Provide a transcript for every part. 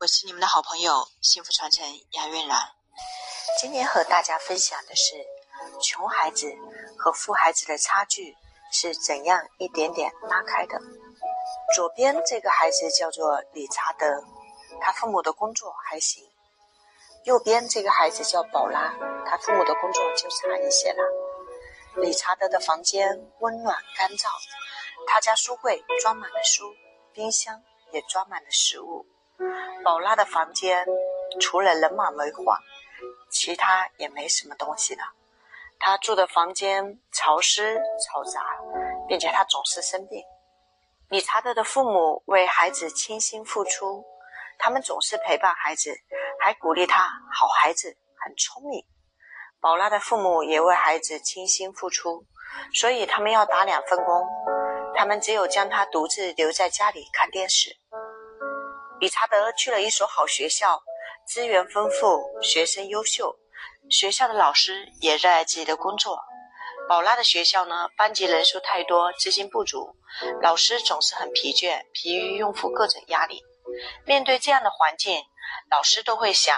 我是你们的好朋友幸福传承杨韵兰。今天和大家分享的是，穷孩子和富孩子的差距是怎样一点点拉开的。左边这个孩子叫做理查德，他父母的工作还行；右边这个孩子叫宝拉，他父母的工作就差一些了。理查德的房间温暖干燥，他家书柜装满了书，冰箱也装满了食物。宝拉的房间除了人满为患，其他也没什么东西了。她住的房间潮湿嘈杂，并且她总是生病。理查德的父母为孩子倾心付出，他们总是陪伴孩子，还鼓励他：“好孩子，很聪明。”宝拉的父母也为孩子倾心付出，所以他们要打两份工。他们只有将他独自留在家里看电视。理查德去了一所好学校，资源丰富，学生优秀，学校的老师也热爱自己的工作。宝拉的学校呢，班级人数太多，资金不足，老师总是很疲倦，疲于应付各种压力。面对这样的环境，老师都会想：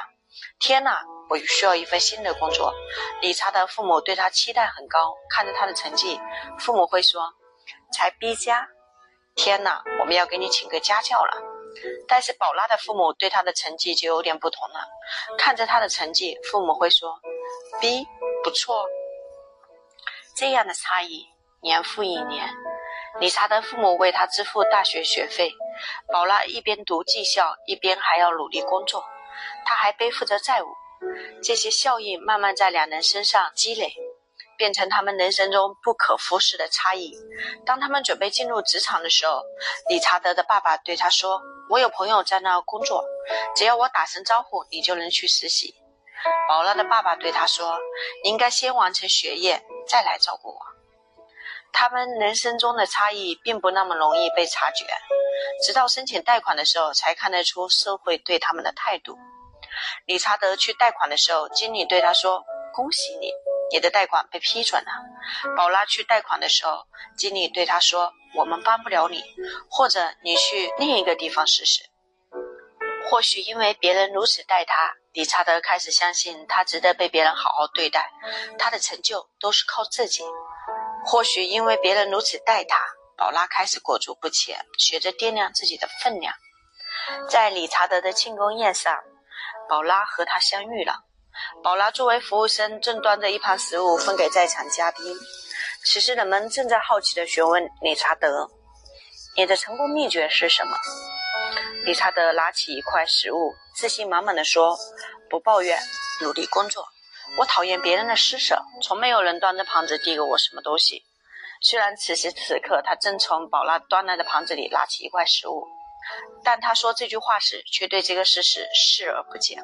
天哪，我需要一份新的工作。理查德父母对他期待很高，看着他的成绩，父母会说：才 B 加，天哪，我们要给你请个家教了。但是宝拉的父母对他的成绩就有点不同了，看着他的成绩，父母会说：“B 不错。”这样的差异年复一年，理查德父母为他支付大学学费，宝拉一边读技校，一边还要努力工作，他还背负着债务，这些效应慢慢在两人身上积累。变成他们人生中不可忽视的差异。当他们准备进入职场的时候，理查德的爸爸对他说：“我有朋友在那工作，只要我打声招呼，你就能去实习。”宝拉的爸爸对他说：“你应该先完成学业，再来照顾我。”他们人生中的差异并不那么容易被察觉，直到申请贷款的时候才看得出社会对他们的态度。理查德去贷款的时候，经理对他说：“恭喜你。”你的贷款被批准了。宝拉去贷款的时候，经理对他说：“我们帮不了你，或者你去另一个地方试试。”或许因为别人如此待他，理查德开始相信他值得被别人好好对待，他的成就都是靠自己。或许因为别人如此待他，宝拉开始裹足不前，学着掂量自己的分量。在理查德的庆功宴上，宝拉和他相遇了。宝拉作为服务生，正端着一盘食物分给在场嘉宾。此时，人们正在好奇地询问理查德：“你的成功秘诀是什么？”理查德拿起一块食物，自信满满的说：“不抱怨，努力工作。我讨厌别人的施舍，从没有人端着盘子递给我什么东西。”虽然此时此刻他正从宝拉端来的盘子里拿起一块食物，但他说这句话时，却对这个事实视而不见。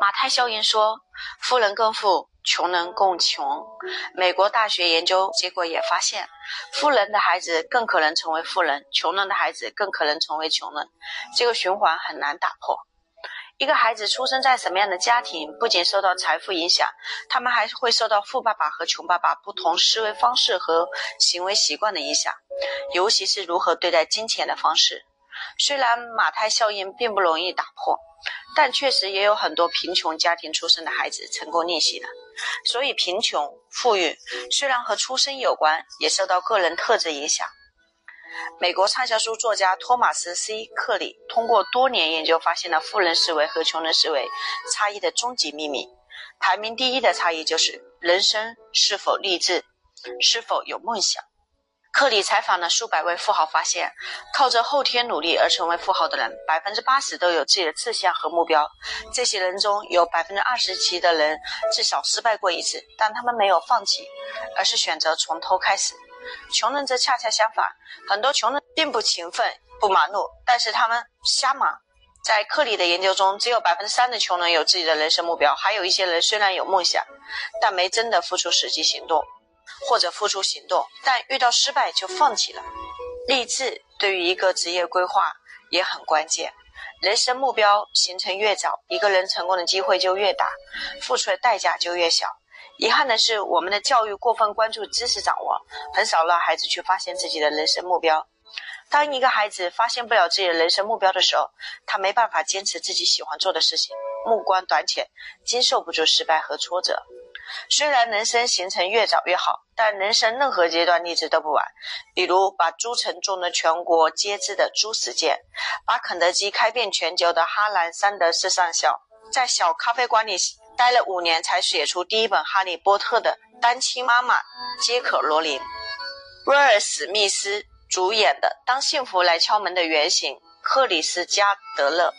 马太效应说：“富人更富，穷人更穷。”美国大学研究结果也发现，富人的孩子更可能成为富人，穷人的孩子更可能成为穷人。这个循环很难打破。一个孩子出生在什么样的家庭，不仅受到财富影响，他们还会受到富爸爸和穷爸爸不同思维方式和行为习惯的影响，尤其是如何对待金钱的方式。虽然马太效应并不容易打破。但确实也有很多贫穷家庭出生的孩子成功逆袭了，所以贫穷、富裕虽然和出生有关，也受到个人特质影响。美国畅销书作家托马斯 ·C· 克里通过多年研究，发现了富人思维和穷人思维差异的终极秘密。排名第一的差异就是人生是否励志，是否有梦想。克里采访了数百位富豪，发现靠着后天努力而成为富豪的人，百分之八十都有自己的志向和目标。这些人中有百分之二十七的人至少失败过一次，但他们没有放弃，而是选择从头开始。穷人则恰恰相反，很多穷人并不勤奋、不忙碌，但是他们瞎忙。在克里的研究中，只有百分之三的穷人有自己的人生目标，还有一些人虽然有梦想，但没真的付出实际行动。或者付出行动，但遇到失败就放弃了。励志对于一个职业规划也很关键。人生目标形成越早，一个人成功的机会就越大，付出的代价就越小。遗憾的是，我们的教育过分关注知识掌握，很少让孩子去发现自己的人生目标。当一个孩子发现不了自己的人生目标的时候，他没办法坚持自己喜欢做的事情，目光短浅，经受不住失败和挫折。虽然人生形成越早越好，但人生任何阶段励志都不晚。比如把朱晨中的全国皆知的朱时健，把肯德基开遍全球的哈兰桑德斯上校，在小咖啡馆里待了五年才写出第一本《哈利波特》的单亲妈妈杰克罗琳，威尔史密斯主演的《当幸福来敲门》的原型克里斯加德勒。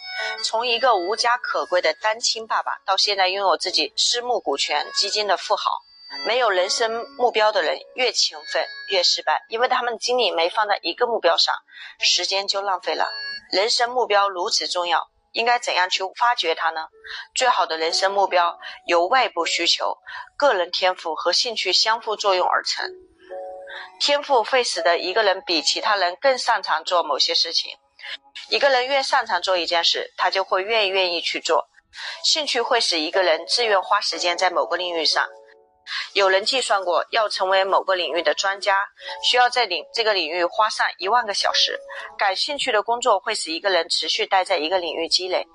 从一个无家可归的单亲爸爸，到现在拥有自己私募股权基金的富豪，没有人生目标的人越勤奋越失败，因为他们精力没放在一个目标上，时间就浪费了。人生目标如此重要，应该怎样去发掘它呢？最好的人生目标由外部需求、个人天赋和兴趣相互作用而成。天赋会使得一个人比其他人更擅长做某些事情。一个人越擅长做一件事，他就会越愿意去做。兴趣会使一个人自愿花时间在某个领域上。有人计算过，要成为某个领域的专家，需要在领这个领域花上一万个小时。感兴趣的工作会使一个人持续待在一个领域积累。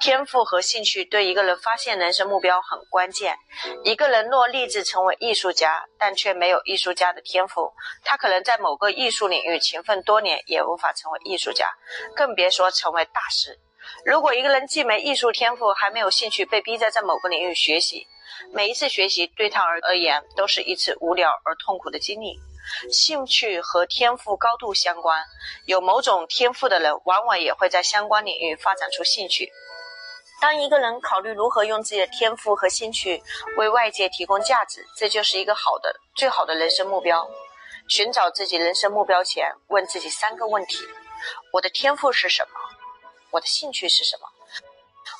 天赋和兴趣对一个人发现人生目标很关键。一个人若立志成为艺术家，但却没有艺术家的天赋，他可能在某个艺术领域勤奋多年，也无法成为艺术家，更别说成为大师。如果一个人既没艺术天赋，还没有兴趣，被逼着在某个领域学习，每一次学习对他而而言都是一次无聊而痛苦的经历。兴趣和天赋高度相关，有某种天赋的人，往往也会在相关领域发展出兴趣。当一个人考虑如何用自己的天赋和兴趣为外界提供价值，这就是一个好的、最好的人生目标。寻找自己人生目标前，问自己三个问题：我的天赋是什么？我的兴趣是什么？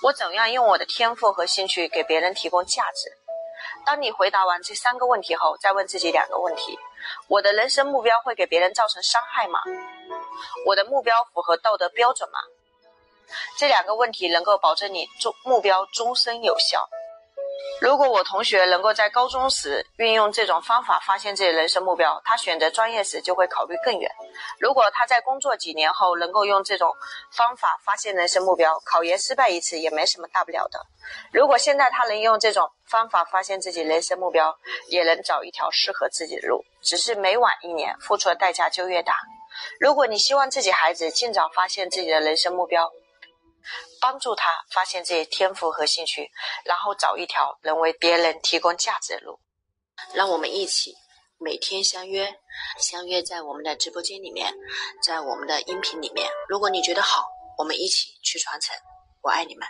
我怎样用我的天赋和兴趣给别人提供价值？当你回答完这三个问题后，再问自己两个问题：我的人生目标会给别人造成伤害吗？我的目标符合道德标准吗？这两个问题能够保证你终目标终身有效。如果我同学能够在高中时运用这种方法发现自己人生目标，他选择专业时就会考虑更远。如果他在工作几年后能够用这种方法发现人生目标，考研失败一次也没什么大不了的。如果现在他能用这种方法发现自己人生目标，也能找一条适合自己的路，只是每晚一年付出的代价就越大。如果你希望自己孩子尽早发现自己的人生目标，帮助他发现自己天赋和兴趣，然后找一条能为别人提供价值的路。让我们一起每天相约，相约在我们的直播间里面，在我们的音频里面。如果你觉得好，我们一起去传承。我爱你们。